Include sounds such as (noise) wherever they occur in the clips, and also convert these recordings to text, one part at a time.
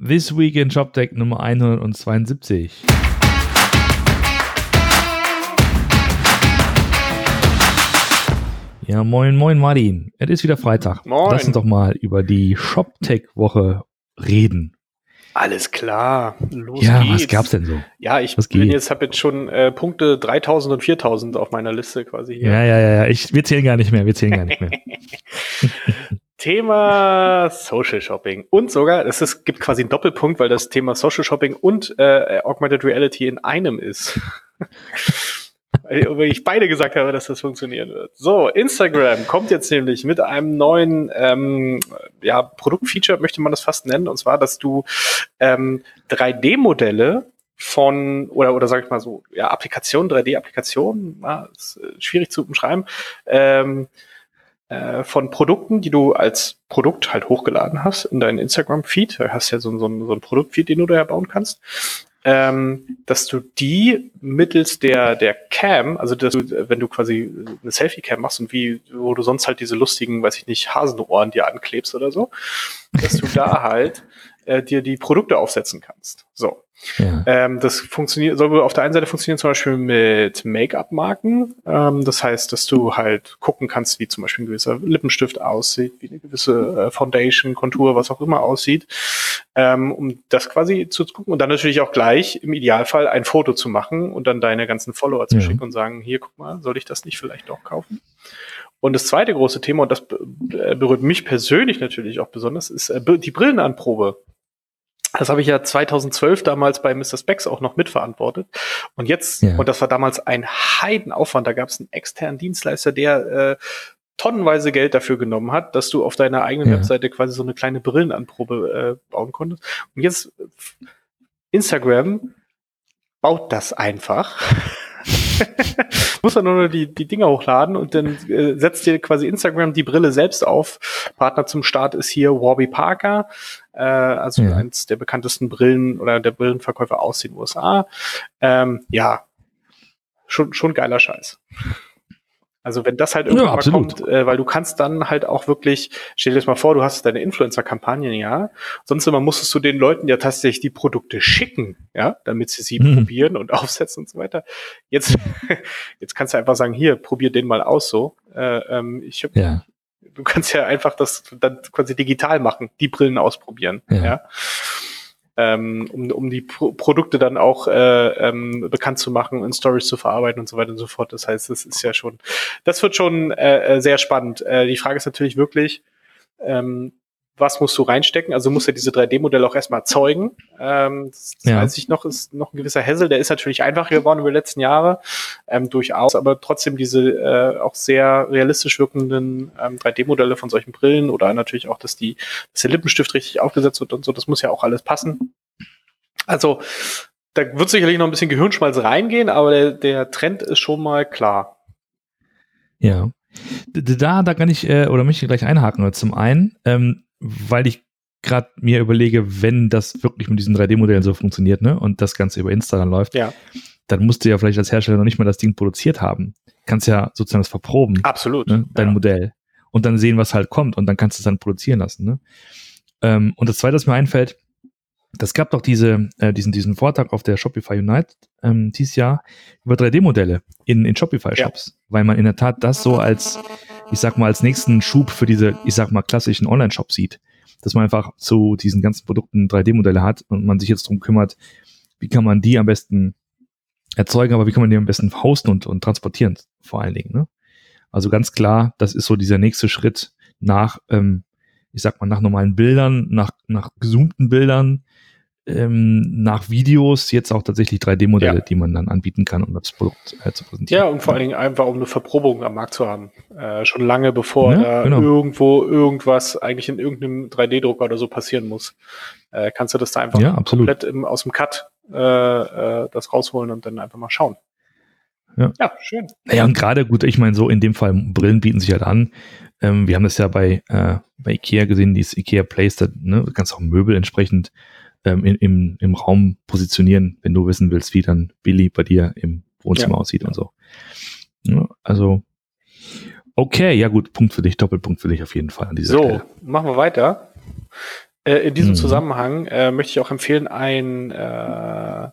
This Week in ShopTech Nummer 172. Ja, moin, moin Martin. Es ist wieder Freitag. Moin. Lass uns doch mal über die ShopTech-Woche reden. Alles klar, los ja, geht's. was gab's denn so? Ja, ich Was bin geht? jetzt habe jetzt schon äh, Punkte 3000 und 4000 auf meiner Liste quasi hier. Ja, ja, ja, ja. Ich, wir zählen gar nicht mehr. Wir zählen gar nicht mehr. (laughs) Thema Social Shopping und sogar, es gibt quasi einen Doppelpunkt, weil das Thema Social Shopping und äh, Augmented Reality in einem ist. (laughs) Weil ich beide gesagt habe, dass das funktionieren wird. So, Instagram kommt jetzt nämlich mit einem neuen ähm, ja, Produktfeature, möchte man das fast nennen, und zwar, dass du ähm, 3D-Modelle von, oder, oder sag ich mal so, ja, Applikationen, 3D-Applikationen, ja, ist äh, schwierig zu umschreiben, ähm, äh, von Produkten, die du als Produkt halt hochgeladen hast in deinen Instagram-Feed. Da hast ja so, so, ein- so ein Produktfeed, den du da bauen kannst. Ähm, dass du die mittels der, der Cam, also dass du, wenn du quasi eine Selfie-Cam machst und wie, wo du sonst halt diese lustigen, weiß ich nicht, Hasenohren dir anklebst oder so, dass du da (laughs) halt äh, dir die Produkte aufsetzen kannst. So. Ja. Ähm, das funktioniert, soll auf der einen Seite funktionieren zum Beispiel mit Make-up-Marken. Ähm, das heißt, dass du halt gucken kannst, wie zum Beispiel ein gewisser Lippenstift aussieht, wie eine gewisse äh, Foundation, Kontur, was auch immer aussieht, ähm, um das quasi zu gucken und dann natürlich auch gleich im Idealfall ein Foto zu machen und dann deine ganzen Follower zu Ja. schicken und sagen, hier, guck mal, soll ich das nicht vielleicht doch kaufen? Und das zweite große Thema, und das äh, berührt mich persönlich natürlich auch besonders, ist äh, die Brillenanprobe. Das habe ich ja 2012 damals bei Mr. Specs auch noch mitverantwortet. Und jetzt, Ja. und das war damals ein Heidenaufwand, da gab es einen externen Dienstleister, der äh, tonnenweise Geld dafür genommen hat, dass du auf deiner eigenen Ja. Webseite quasi so eine kleine Brillenanprobe äh, bauen konntest. Und jetzt Instagram baut das einfach. (laughs) (laughs) Muss man nur die, die Dinger hochladen und dann äh, setzt dir quasi Instagram die Brille selbst auf. Partner zum Start ist hier Warby Parker, äh, also Ja. eins der bekanntesten Brillen oder der Brillenverkäufer aus den USA. Ähm, ja, schon, schon geiler Scheiß. Also wenn das halt irgendwann Ja, mal kommt, äh, weil du kannst dann halt auch wirklich, stell dir das mal vor, du hast deine Influencer-Kampagnen, ja, sonst immer musstest du den Leuten ja tatsächlich die Produkte schicken, ja, damit sie sie Mhm. probieren und (laughs) aufsetzen und so weiter. Jetzt, (laughs) jetzt kannst du einfach sagen, hier, probier den mal aus so. Äh, ähm, ich hab, Ja. Du kannst ja einfach das dann quasi digital machen, die Brillen ausprobieren, Ja. ja. Ähm, um, um die Pro Produkte dann auch äh, ähm, bekannt zu machen, in Stories zu verarbeiten und so weiter und so fort. Das heißt, das ist ja schon, das wird schon äh, äh, sehr spannend. Äh, die Frage ist natürlich wirklich, ähm, was musst du reinstecken? Also du musst ja diese 3D-Modelle auch erstmal erzeugen. Ähm, das Ja. weiß ich noch, ist noch ein gewisser Hassel, der ist natürlich einfacher geworden über die letzten Jahre, ähm, durchaus, aber trotzdem diese äh, auch sehr realistisch wirkenden ähm, 3D-Modelle von solchen Brillen oder natürlich auch, dass die, dass der Lippenstift richtig aufgesetzt wird und so, das muss ja auch alles passen. Also da wird sicherlich noch ein bisschen Gehirnschmalz reingehen, aber der, der Trend ist schon mal klar. Ja. Da, da kann ich, äh, oder möchte ich gleich einhaken. Zum einen, ähm, weil ich gerade mir überlege, wenn das wirklich mit diesen 3D-Modellen so funktioniert, ne, und das Ganze über Insta dann läuft, Ja, dann musst du ja vielleicht als Hersteller noch nicht mal das Ding produziert haben. Kannst ja sozusagen das verproben, absolut. ne, dein ja. Modell. Und dann sehen, was halt kommt und dann kannst du es dann produzieren lassen, ne. Ähm, und das zweite, was mir einfällt, das gab doch diese, äh, diesen, diesen Vortrag auf der Shopify Unite ähm, dieses Jahr über 3D-Modelle in, in Shopify-Shops, weil man in der Tat das so als, ich sag mal, als nächsten Schub für diese, ich sag mal, klassischen Online-Shops sieht. Dass man einfach zu diesen ganzen Produkten 3D-Modelle hat und man sich jetzt darum kümmert, wie kann man die am besten erzeugen, aber wie kann man die am besten hosten und, und transportieren, vor allen Dingen. Ne? Also ganz klar, das ist so dieser nächste Schritt nach, ähm, ich sag mal, nach normalen Bildern, nach, nach gezoomten Bildern, ähm, nach Videos, jetzt auch tatsächlich 3D-Modelle, Ja. die man dann anbieten kann, um das Produkt äh, zu präsentieren. Ja, und vor allen Dingen einfach, um eine Verprobung am Markt zu haben. Äh, schon lange bevor Ja, da genau. irgendwo irgendwas eigentlich in irgendeinem 3D-Drucker oder so passieren muss. Äh, kannst du das da einfach Ja, komplett im, aus dem Cut äh, äh, das rausholen und dann einfach mal schauen. Ja. ja schön. Naja, und gerade gut, ich meine, so in dem Fall, Brillen bieten sich halt an. Ähm, wir haben das ja bei, äh, bei Ikea gesehen, dieses Ikea Place, da ne, du kannst auch Möbel entsprechend ähm, in, im, im Raum positionieren, wenn du wissen willst, wie dann Billy bei dir im Wohnzimmer Ja. aussieht und so. Ja, also, okay, ja gut, Punkt für dich, Doppelpunkt für dich auf jeden Fall an dieser So, Stelle. machen wir weiter. Äh, in diesem mhm. Zusammenhang äh, möchte ich auch empfehlen, ein äh,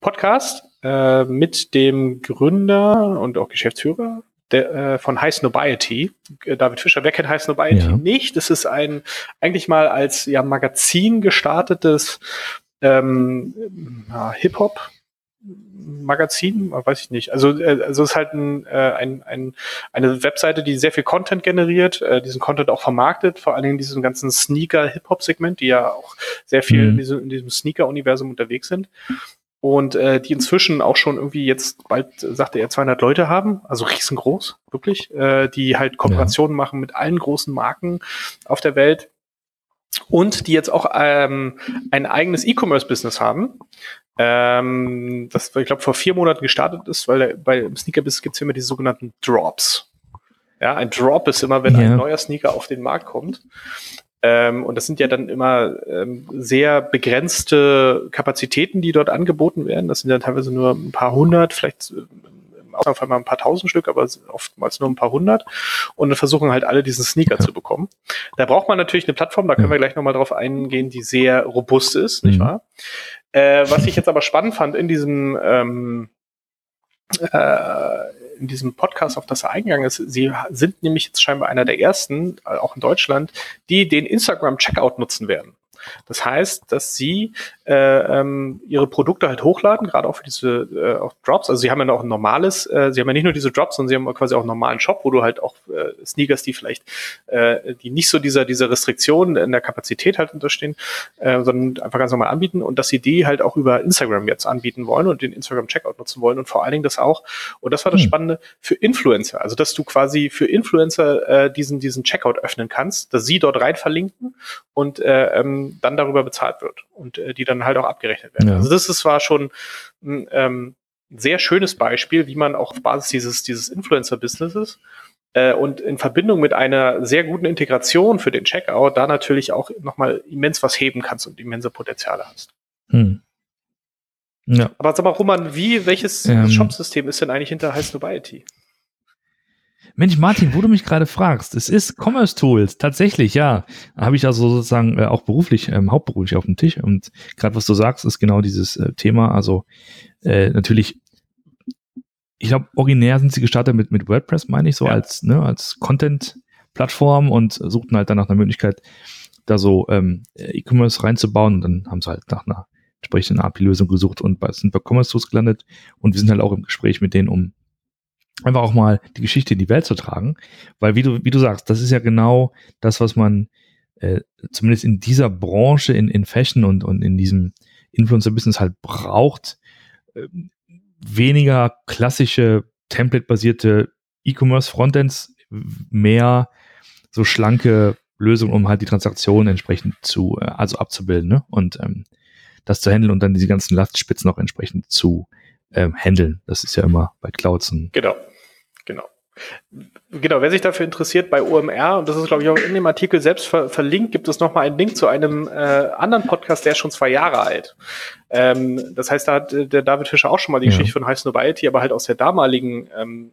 Podcast äh, mit dem Gründer und auch Geschäftsführer der, äh, von High Snobiety. Äh, David Fischer, wer kennt High Snobiety ja. nicht? Das ist ein eigentlich mal als ja, Magazin gestartetes ähm, ja, Hip-Hop. Magazin, weiß ich nicht. Also, äh, also es ist halt ein, äh, ein, ein, eine Webseite, die sehr viel Content generiert, äh, diesen Content auch vermarktet, vor allen Dingen diesem ganzen Sneaker-Hip-Hop-Segment, die ja auch sehr viel mhm. in diesem, in diesem Sneaker-Universum unterwegs sind und äh, die inzwischen auch schon irgendwie jetzt bald, sagte er, 200 Leute haben, also riesengroß, wirklich, äh, die halt Kooperationen ja. machen mit allen großen Marken auf der Welt und die jetzt auch ähm, ein eigenes E-Commerce-Business haben, ähm, das, ich glaube, vor vier Monaten gestartet ist, weil der, bei Sneaker-Business gibt es immer die sogenannten Drops. Ja, ein Drop ist immer, wenn ja. ein neuer Sneaker auf den Markt kommt. Ähm, und das sind ja dann immer ähm, sehr begrenzte Kapazitäten, die dort angeboten werden. Das sind ja teilweise nur ein paar hundert, vielleicht im Ausnahmefall mal ein paar tausend Stück, aber oftmals nur ein paar hundert. Und dann versuchen halt alle diesen Sneaker zu bekommen. Da braucht man natürlich eine Plattform, da können wir gleich nochmal drauf eingehen, die sehr robust ist, mhm. nicht wahr? Äh, was ich jetzt aber spannend fand in diesem ähm, äh, in diesem Podcast, auf das er eingegangen ist, sie sind nämlich jetzt scheinbar einer der ersten, äh, auch in Deutschland, die den Instagram Checkout nutzen werden. Das heißt, dass sie äh, ähm, ihre Produkte halt hochladen, gerade auch für diese äh, auch Drops. Also sie haben ja noch ein normales, äh, sie haben ja nicht nur diese Drops, sondern sie haben quasi auch einen normalen Shop, wo du halt auch äh, Sneakers, die vielleicht, äh, die nicht so dieser, dieser Restriktionen in der Kapazität halt unterstehen, äh, sondern einfach ganz normal anbieten und dass sie die halt auch über Instagram jetzt anbieten wollen und den Instagram Checkout nutzen wollen und vor allen Dingen das auch, und das war das hm. Spannende, für Influencer. Also dass du quasi für Influencer äh, diesen, diesen Checkout öffnen kannst, dass sie dort rein verlinken und äh, ähm, dann darüber bezahlt wird und äh, die dann halt auch abgerechnet werden. Ja. Also das ist, war schon ein ähm, sehr schönes Beispiel, wie man auch auf Basis dieses, dieses Influencer-Businesses äh, und in Verbindung mit einer sehr guten Integration für den Checkout da natürlich auch nochmal immens was heben kannst und immense Potenziale hast. Hm. Ja. Aber sag mal, Roman, wie, welches ähm, Shop-System ist denn eigentlich hinter High Snobiety? Mensch, Martin, wo du mich gerade fragst, es ist Commerce Tools, tatsächlich, ja. Habe ich also sozusagen äh, auch beruflich, ähm, hauptberuflich auf dem Tisch. Und gerade was du sagst, ist genau dieses äh, Thema. Also äh, natürlich, ich glaube, originär sind sie gestartet mit, mit WordPress, meine ich, so ja. als, ne, als Content-Plattform und suchten halt dann nach einer Möglichkeit, da so ähm, E-Commerce reinzubauen. Und dann haben sie halt nach einer entsprechenden API-Lösung gesucht und sind bei Commerce Tools gelandet. Und wir sind halt auch im Gespräch mit denen, um einfach auch mal die Geschichte in die Welt zu tragen. Weil, wie du, wie du sagst, das ist ja genau das, was man äh, zumindest in dieser Branche, in, in Fashion und, und in diesem Influencer-Business halt braucht. Äh, weniger klassische Template-basierte E-Commerce-Frontends, mehr so schlanke Lösungen, um halt die Transaktionen entsprechend zu, äh, also abzubilden ne? und ähm, das zu handeln und dann diese ganzen Lastspitzen auch entsprechend zu ähm, handeln. Das ist ja immer bei Clouds. Genau. Genau. Genau, wer sich dafür interessiert, bei OMR, und das ist, glaube ich, auch in dem Artikel selbst ver verlinkt, gibt es nochmal einen Link zu einem äh, anderen Podcast, der ist schon zwei Jahre alt. Ähm, das heißt, da hat äh, der David Fischer auch schon mal die ja. Geschichte von High Snobiety, aber halt aus der damaligen ähm,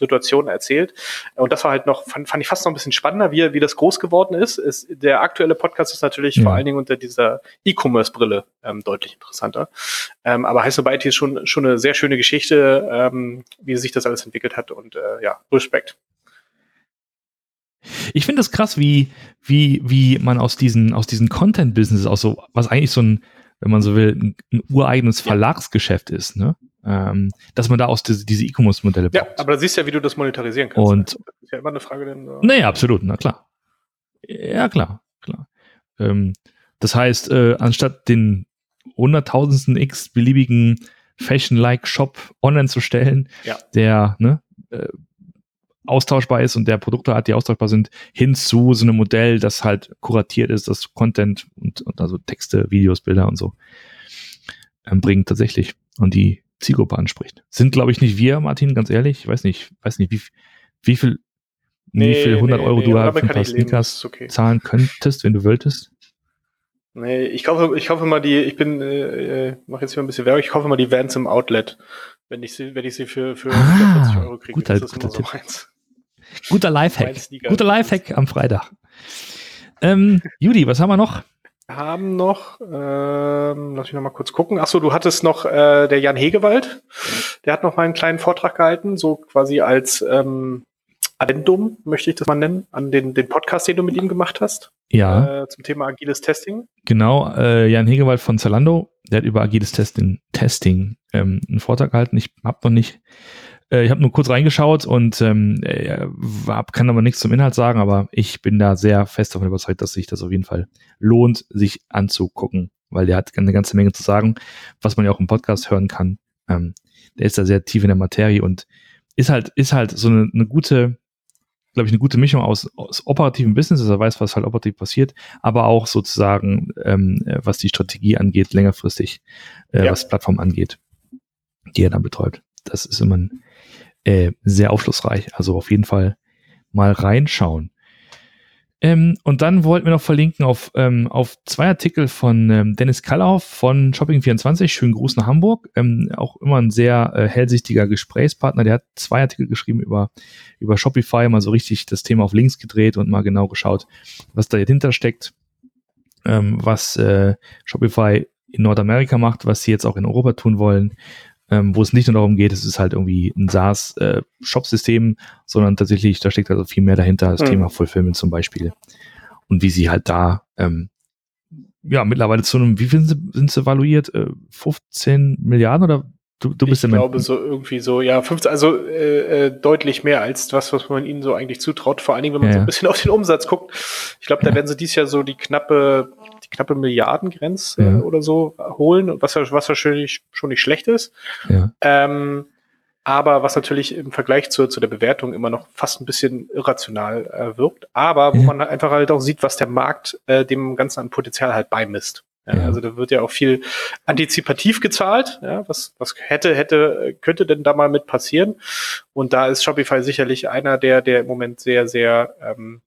Situationen erzählt. Und das war halt noch, fand, fand ich fast noch ein bisschen spannender, wie, wie das groß geworden ist. ist der aktuelle Podcast ist natürlich ja. vor allen Dingen unter dieser E-Commerce-Brille ähm, deutlich interessanter. Ähm, aber Heiß Byte ist schon, schon eine sehr schöne Geschichte, ähm, wie sich das alles entwickelt hat. Und äh, ja, Respekt. Ich finde es krass, wie, wie, wie man aus diesen, aus diesen Content-Businesses, aus so, was eigentlich so ein, wenn man so will, ein, ein ureigenes Verlagsgeschäft ist, ne? Ähm, dass man da aus diese, diese E-Commerce-Modelle Ja, aber da siehst du ja, wie du das monetarisieren kannst. Und, das ist ja immer eine Frage. Denn, uh nee, absolut, na klar. Ja, klar, klar. Ähm, das heißt, äh, anstatt den hunderttausendsten x beliebigen Fashion-like Shop online zu stellen, ja. der ne, äh, austauschbar ist und der Produkte hat, die austauschbar sind, hin zu so einem Modell, das halt kuratiert ist, das Content und, und also Texte, Videos, Bilder und so ähm, bringt tatsächlich. Und die Zielgruppe anspricht. Sind, glaube ich, nicht wir, Martin, ganz ehrlich. Ich weiß nicht, weiß nicht, wie, wie viel, nee, wie viel 100 nee, Euro nee, du halt für ein paar Sneakers okay. zahlen könntest, wenn du wolltest. Nee, ich kaufe, ich kaufe mal die, ich bin, äh, äh mache jetzt hier ein bisschen Werbung, ich kaufe mal die Vans im Outlet. Wenn ich sie, wenn ich sie für, für ah, 40 Euro kriege, guter, ist das guter, so meins. Guter Lifehack. Guter Lifehack am Freitag. Ähm, Judy, was haben wir noch? Wir haben noch, ähm, lass mich noch mal kurz gucken. Ach so, du hattest noch äh, der Jan Hegewald. Der hat noch mal einen kleinen Vortrag gehalten, so quasi als ähm, Addendum, möchte ich das mal nennen, an den, den Podcast, den du mit ihm gemacht hast. Ja. Äh, zum Thema agiles Testing. Genau, äh, Jan Hegewald von Zalando, der hat über agiles Testing, Testing ähm, einen Vortrag gehalten. Ich habe noch nicht, äh, ich habe nur kurz reingeschaut und ähm, äh, kann aber nichts zum Inhalt sagen, aber ich bin da sehr fest davon überzeugt, dass sich das auf jeden Fall lohnt, sich anzugucken, weil der hat eine ganze Menge zu sagen, was man ja auch im Podcast hören kann. Ähm, der ist da sehr tief in der Materie und ist halt, ist halt so eine, eine gute, glaube ich, eine gute Mischung aus, aus operativen Business, also er weiß, was halt operativ passiert, aber auch sozusagen, ähm, äh, was die Strategie angeht, längerfristig, äh, Ja. was Plattform angeht, die er dann betreut. Das ist immer ein, äh, sehr aufschlussreich. Also auf jeden Fall mal reinschauen. Ähm, und dann wollten wir noch verlinken auf, ähm, auf zwei Artikel von ähm, Dennis Kallauf von Shopping24. Schönen Gruß nach Hamburg. Ähm, auch immer ein sehr äh, hellsichtiger Gesprächspartner. Der hat zwei Artikel geschrieben über, über Shopify, mal so richtig das Thema auf links gedreht und mal genau geschaut, was da dahinter steckt, ähm, was äh, Shopify in Nordamerika macht, was sie jetzt auch in Europa tun wollen, ähm, wo es nicht nur darum geht, es ist halt irgendwie ein SaaS-Shop-System, sondern tatsächlich, da steckt also viel mehr dahinter, das Mhm. Thema Fulfillment zum Beispiel. Und wie sie halt da, ähm, ja, mittlerweile zu einem, wie viel sind sie, sind sie evaluiert? Äh, 15 Milliarden oder du, du bist ich ja glaube so irgendwie so, ja, 15, also äh, äh, deutlich mehr als das, was man ihnen so eigentlich zutraut. Vor allen Dingen, wenn man Ja, so ja. ein bisschen auf den Umsatz guckt. Ich glaube, da werden sie dieses Jahr so die knappe, knappe Milliardengrenze Ja. oder so holen, was was nicht, schon nicht schlecht ist. ja, Ähm, aber was natürlich im Vergleich zu, zu der Bewertung immer noch fast ein bisschen irrational äh, wirkt. Aber wo Ja. man einfach halt auch sieht, was der Markt äh, dem Ganzen an Potenzial halt beimisst. Ja, Ja. Also da wird ja auch viel antizipativ gezahlt. Ja, was, was hätte, hätte, könnte denn da mal mit passieren? Und da ist Shopify sicherlich einer, der, der im Moment sehr, sehr ähm,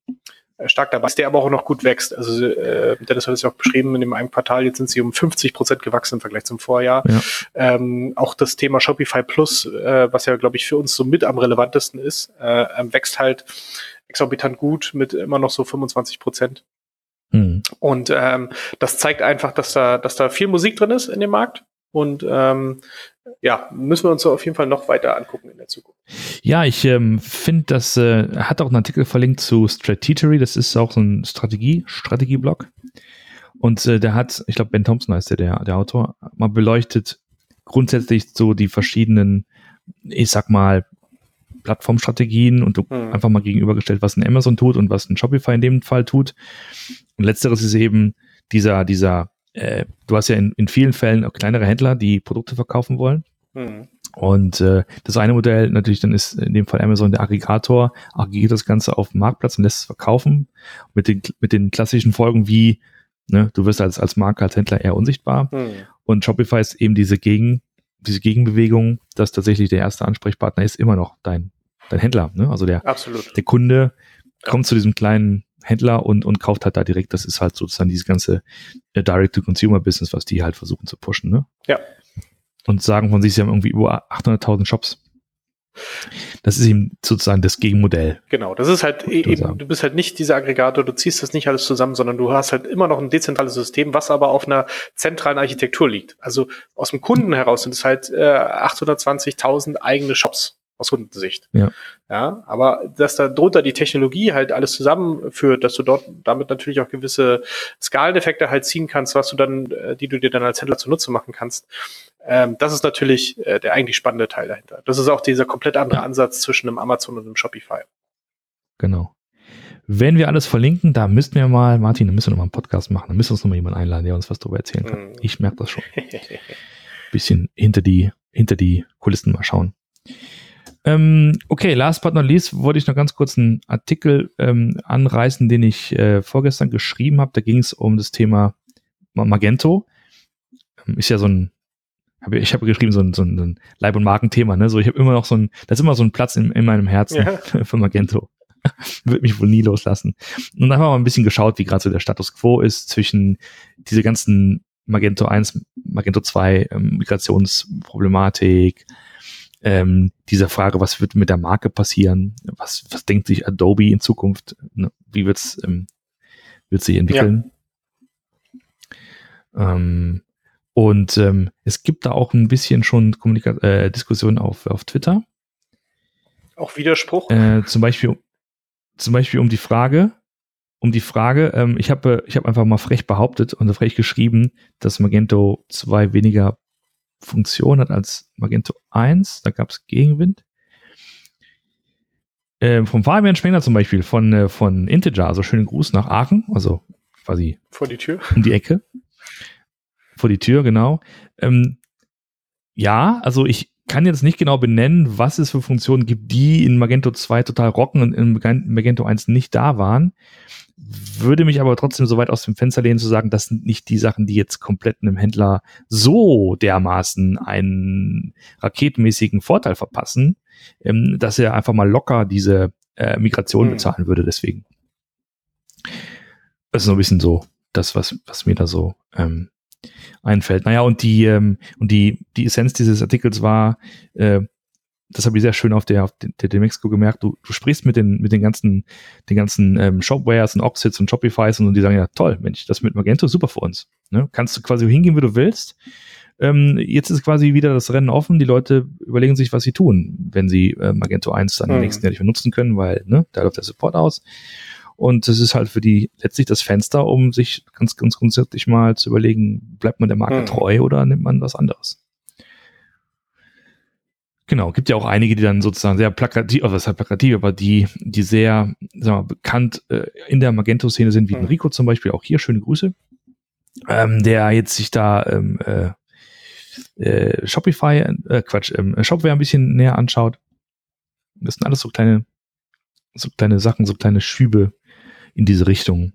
stark dabei ist, der aber auch noch gut wächst. Also äh, Dennis hat es ja auch beschrieben, in dem einen Quartal, jetzt sind sie um 50 Prozent gewachsen im Vergleich zum Vorjahr. Ja. Ähm, auch das Thema Shopify Plus, äh, was ja, glaube ich, für uns so mit am relevantesten ist, äh, ähm, wächst halt exorbitant gut mit immer noch so 25 Prozent. hm. Und ähm, das zeigt einfach, dass da, dass da viel Musik drin ist in dem Markt. Und ähm, ja, müssen wir uns auf jeden Fall noch weiter angucken in der Zukunft. Ja, ich ähm, finde, das äh, er hat auch einen Artikel verlinkt zu Strategery, das ist auch so ein Strategie, Strategieblog. Und äh, der hat, ich glaube, Ben Thompson heißt der, der, der Autor, mal beleuchtet grundsätzlich so die verschiedenen, ich sag mal, Plattformstrategien und du Hm. einfach mal gegenübergestellt, was ein Amazon tut und was ein Shopify in dem Fall tut. Und letzteres ist eben dieser, dieser, äh, du hast ja in, in vielen Fällen auch kleinere Händler, die Produkte verkaufen wollen. Hm. Und äh, das eine Modell natürlich dann ist in dem Fall Amazon der Aggregator, aggregiert das Ganze auf dem Marktplatz und lässt es verkaufen mit den, mit den klassischen Folgen wie, ne, du wirst als, als Marke, als Händler eher unsichtbar. Hm. Und Shopify ist eben diese Gegen, diese Gegenbewegung, dass tatsächlich der erste Ansprechpartner ist immer noch dein, dein Händler. Ne? Also der, Absolut. der Kunde kommt zu diesem kleinen Händler und, und kauft halt da direkt. Das ist halt sozusagen dieses ganze äh, Direct-to-Consumer-Business, was die halt versuchen zu pushen. Ne? Ja. Und sagen von sich, sie haben irgendwie über 800.000 Shops. Das ist eben sozusagen das Gegenmodell. Genau, das ist halt e- sagen. eben, du bist halt nicht dieser Aggregator, du ziehst das nicht alles zusammen, sondern du hast halt immer noch ein dezentrales System, was aber auf einer zentralen Architektur liegt. Also aus dem Kunden heraus sind es halt äh, 820.000 eigene Shops aus Kundensicht. Ja. Ja, aber dass da drunter die Technologie halt alles zusammenführt, dass du dort damit natürlich auch gewisse Skaleneffekte halt ziehen kannst, was du dann, äh, die du dir dann als Händler zunutze machen kannst. Ähm, das ist natürlich äh, der eigentlich spannende Teil dahinter. Das ist auch dieser komplett andere Ansatz zwischen einem Amazon und einem Shopify. Genau. Wenn wir alles verlinken, da müssten wir mal, Martin, da müssen wir noch mal einen Podcast machen. Da müssen wir uns noch mal jemanden einladen, der uns was darüber erzählen kann. Mhm. Ich merke das schon. (laughs) Bisschen hinter die, hinter die Kulissen mal schauen. Ähm, okay, last but not least wollte ich noch ganz kurz einen Artikel ähm, anreißen, den ich äh, vorgestern geschrieben habe. Da ging es um das Thema Ma- Magento. Ähm, ist ja so ein, hab, ich habe geschrieben, so ein, so ein Leib- und Markenthema. Ne? So, ich habe immer noch so ein, das ist immer so ein Platz in, in meinem Herzen Ja. (laughs) für Magento. (laughs) Wird mich wohl nie loslassen. Und dann haben wir mal ein bisschen geschaut, wie gerade so der Status quo ist zwischen diese ganzen Magento 1, Magento 2 ähm, Migrationsproblematik, ähm, dieser Frage, was wird mit der Marke passieren? Was, was denkt sich Adobe in Zukunft? Ne? Wie wird's, ähm, wird sich entwickeln. Ja. Ähm, und ähm, es gibt da auch ein bisschen schon Kommunika äh, Diskussionen auf, auf Twitter. Auch Widerspruch? Äh, zum Beispiel, zum Beispiel um die Frage, um die Frage, ähm, ich habe ich hab einfach mal frech behauptet und frech geschrieben, dass Magento 2 weniger Funktion hat als Magento 1. Da gab es Gegenwind. Äh, vom Fabian Spengler zum Beispiel, von, äh, von Integer, also schönen Gruß nach Aachen, also quasi vor die Tür. Um die Ecke. Vor die Tür, genau. Ähm, ja, also ich kann jetzt nicht genau benennen, was es für Funktionen gibt, die in Magento 2 total rocken und in Magento 1 nicht da waren. Würde mich aber trotzdem so weit aus dem Fenster lehnen zu sagen, das sind nicht die Sachen, die jetzt komplett einem Händler so dermaßen einen raketenmäßigen Vorteil verpassen, ähm, dass er einfach mal locker diese äh, Migration mhm. bezahlen würde. Deswegen. Das ist so ein bisschen so das, was, was mir da so ähm, einfällt. Naja, und die, ähm, und die, die Essenz dieses Artikels war, äh, das habe ich sehr schön auf der, auf der, Mexiko gemerkt, du, du sprichst mit den, mit den ganzen, den ganzen ähm, Shopwares und Oxits und Shopifys und die sagen, ja toll, Mensch, das mit Magento ist super für uns. Ne? Kannst du quasi hingehen, wie du willst. Ähm, jetzt ist quasi wieder das Rennen offen. Die Leute überlegen sich, was sie tun, wenn sie äh, Magento 1 dann mhm. im nächsten Jahr nicht mehr nutzen können, weil ne, da läuft der Support aus. Und das ist halt für die letztlich das Fenster, um sich ganz, ganz grundsätzlich mal zu überlegen, bleibt man der Marke mhm. treu oder nimmt man was anderes? Genau, gibt ja auch einige, die dann sozusagen sehr plakativ, also was heißt plakativ, aber die, die sehr, sagen wir, bekannt äh, in der Magento-Szene sind, wie mhm. Enrico zum Beispiel, auch hier schöne Grüße, ähm, der jetzt sich da ähm, äh, äh, Shopify, äh, Quatsch, ähm, Shopware ein bisschen näher anschaut. Das sind alles so kleine, so kleine Sachen, so kleine Schübe, in diese Richtung.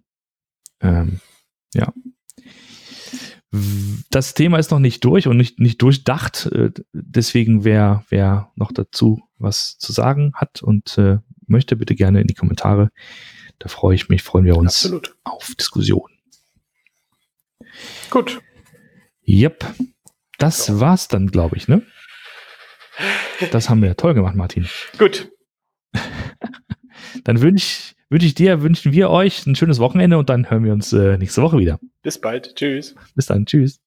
Ähm, ja. Das Thema ist noch nicht durch und nicht, nicht durchdacht. Äh, deswegen, wer, wer noch dazu was zu sagen hat und äh, möchte, bitte gerne in die Kommentare. Da freue ich mich, freuen wir uns Absolut. auf Diskussion. Gut. Yep. Das so. war's dann, glaube ich, ne? Das haben wir toll gemacht, Martin. Gut. (laughs) dann wünsche ich wünsche ich dir, wünschen wir euch ein schönes Wochenende und dann hören wir uns äh, nächste Woche wieder. Bis bald. Tschüss. Bis dann. Tschüss.